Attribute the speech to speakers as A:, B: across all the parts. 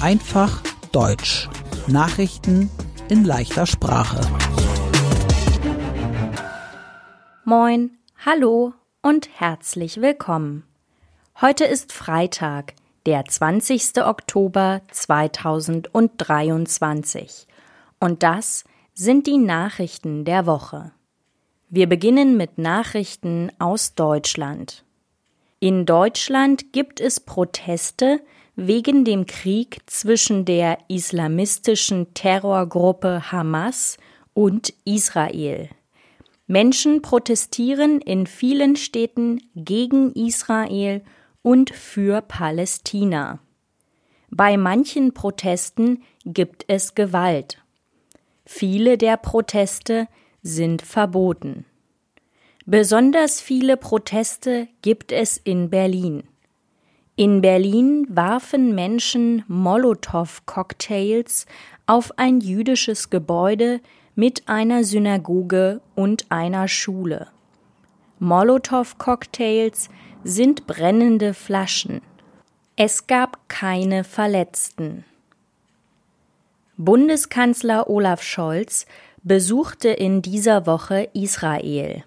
A: Einfach Deutsch. Nachrichten in leichter Sprache.
B: Moin, hallo und herzlich willkommen. Heute ist Freitag, der 20. Oktober 2023. Und das sind die Nachrichten der Woche. Wir beginnen mit Nachrichten aus Deutschland. In Deutschland gibt es Proteste wegen dem Krieg zwischen der islamistischen Terrorgruppe Hamas und Israel. Menschen protestieren in vielen Städten gegen Israel und für Palästina. Bei manchen Protesten gibt es Gewalt. Viele der Proteste sind verboten. Besonders viele Proteste gibt es in Berlin. In Berlin warfen Menschen Molotow-Cocktails auf ein jüdisches Gebäude mit einer Synagoge und einer Schule. Molotow-Cocktails sind brennende Flaschen. Es gab keine Verletzten. Bundeskanzler Olaf Scholz besuchte in dieser Woche Israel.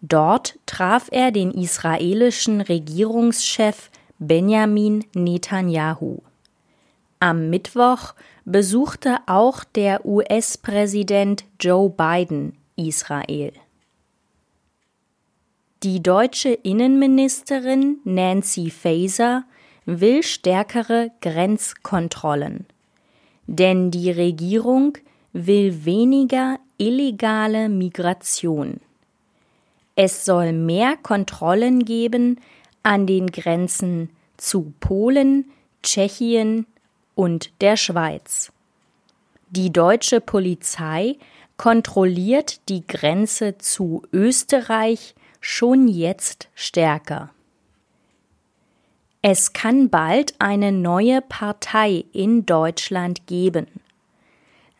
B: Dort traf er den israelischen Regierungschef Benjamin Netanyahu. Am Mittwoch besuchte auch der US-Präsident Joe Biden Israel. Die deutsche Innenministerin Nancy Faeser will stärkere Grenzkontrollen. Denn die Regierung will weniger illegale Migration. Es soll mehr Kontrollen geben an den Grenzen zu Polen, Tschechien und der Schweiz. Die deutsche Polizei kontrolliert die Grenze zu Österreich schon jetzt stärker. Es kann bald eine neue Partei in Deutschland geben.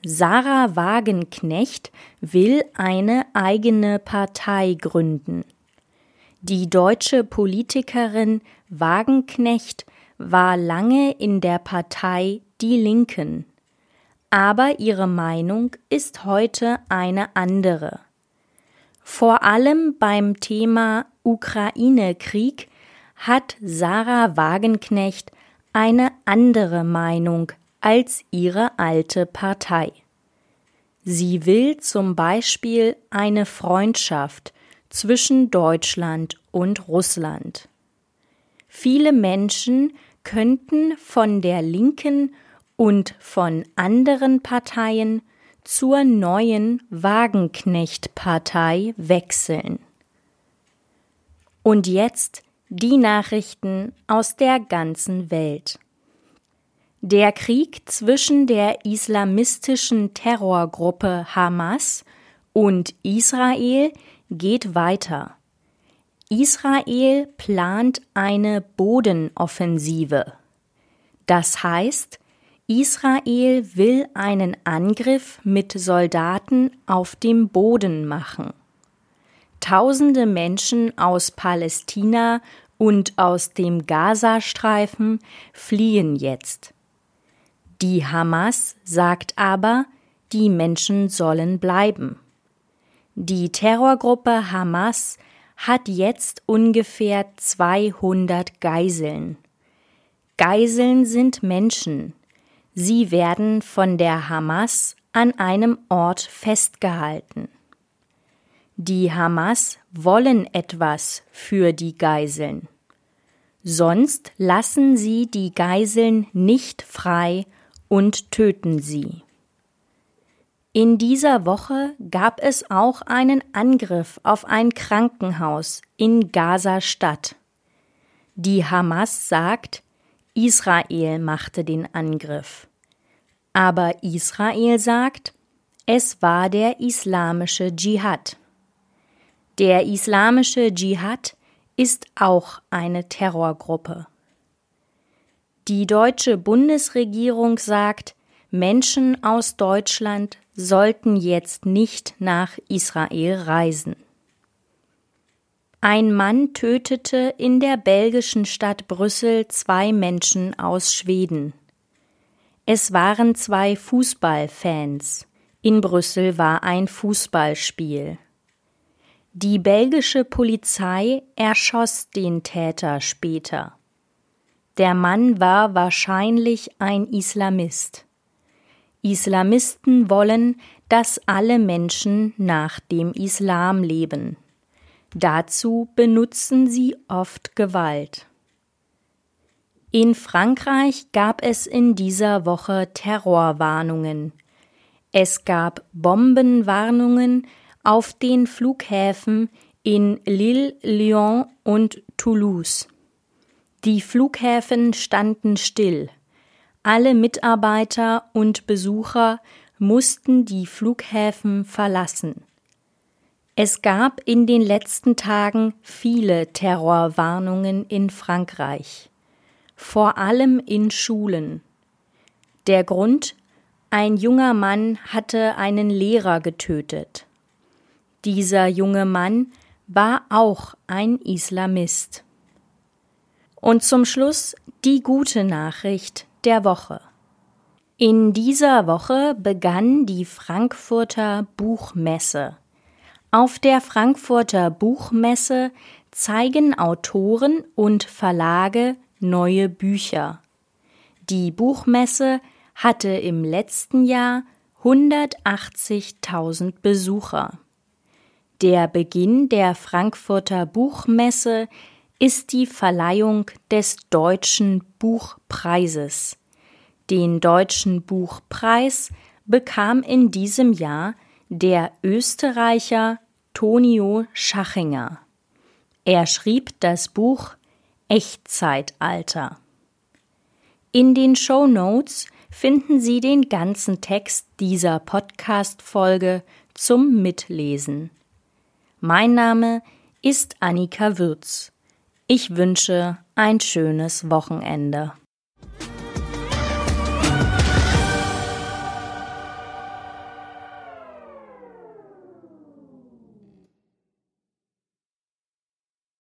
B: Sarah Wagenknecht will eine eigene Partei gründen. Die deutsche Politikerin Wagenknecht war lange in der Partei Die Linken. Aber ihre Meinung ist heute eine andere. Vor allem beim Thema Ukraine-Krieg hat Sarah Wagenknecht eine andere Meinung als ihre alte Partei. Sie will zum Beispiel eine Freundschaft zwischen Deutschland und Russland. Viele Menschen könnten von der linken und von anderen Parteien zur neuen Wagenknecht-Partei wechseln. Und jetzt die Nachrichten aus der ganzen Welt. Der Krieg zwischen der islamistischen Terrorgruppe Hamas und Israel geht weiter. Israel plant eine Bodenoffensive. Das heißt, Israel will einen Angriff mit Soldaten auf dem Boden machen. Tausende Menschen aus Palästina und aus dem Gazastreifen fliehen jetzt. Die Hamas sagt aber, die Menschen sollen bleiben. Die Terrorgruppe Hamas hat jetzt ungefähr 200 Geiseln. Geiseln sind Menschen. Sie werden von der Hamas an einem Ort festgehalten. Die Hamas wollen etwas für die Geiseln. Sonst lassen sie die Geiseln nicht frei und töten sie. In dieser Woche gab es auch einen Angriff auf ein Krankenhaus in Gaza-Stadt. Die Hamas sagt, Israel machte den Angriff. Aber Israel sagt, es war der islamische Dschihad. Der islamische Dschihad ist auch eine Terrorgruppe. Die deutsche Bundesregierung sagt, Menschen aus Deutschland sollten jetzt nicht nach Israel reisen. Ein Mann tötete in der belgischen Stadt Brüssel zwei Menschen aus Schweden. Es waren zwei Fußballfans. In Brüssel war ein Fußballspiel. Die belgische Polizei erschoss den Täter später. Der Mann war wahrscheinlich ein Islamist. Islamisten wollen, dass alle Menschen nach dem Islam leben. Dazu benutzen sie oft Gewalt. In Frankreich gab es in dieser Woche Terrorwarnungen. Es gab Bombenwarnungen auf den Flughäfen in Lille, Lyon und Toulouse. Die Flughäfen standen still. Alle Mitarbeiter und Besucher mussten die Flughäfen verlassen. Es gab in den letzten Tagen viele Terrorwarnungen in Frankreich, vor allem in Schulen. Der Grund ein junger Mann hatte einen Lehrer getötet. Dieser junge Mann war auch ein Islamist. Und zum Schluss die gute Nachricht der Woche. In dieser Woche begann die Frankfurter Buchmesse. Auf der Frankfurter Buchmesse zeigen Autoren und Verlage neue Bücher. Die Buchmesse hatte im letzten Jahr 180.000 Besucher. Der Beginn der Frankfurter Buchmesse ist die Verleihung des Deutschen Buchpreises. Den Deutschen Buchpreis bekam in diesem Jahr der Österreicher Tonio Schachinger. Er schrieb das Buch Echtzeitalter. In den Show Notes finden Sie den ganzen Text dieser Podcast-Folge zum Mitlesen. Mein Name ist Annika Würz. Ich wünsche ein schönes Wochenende.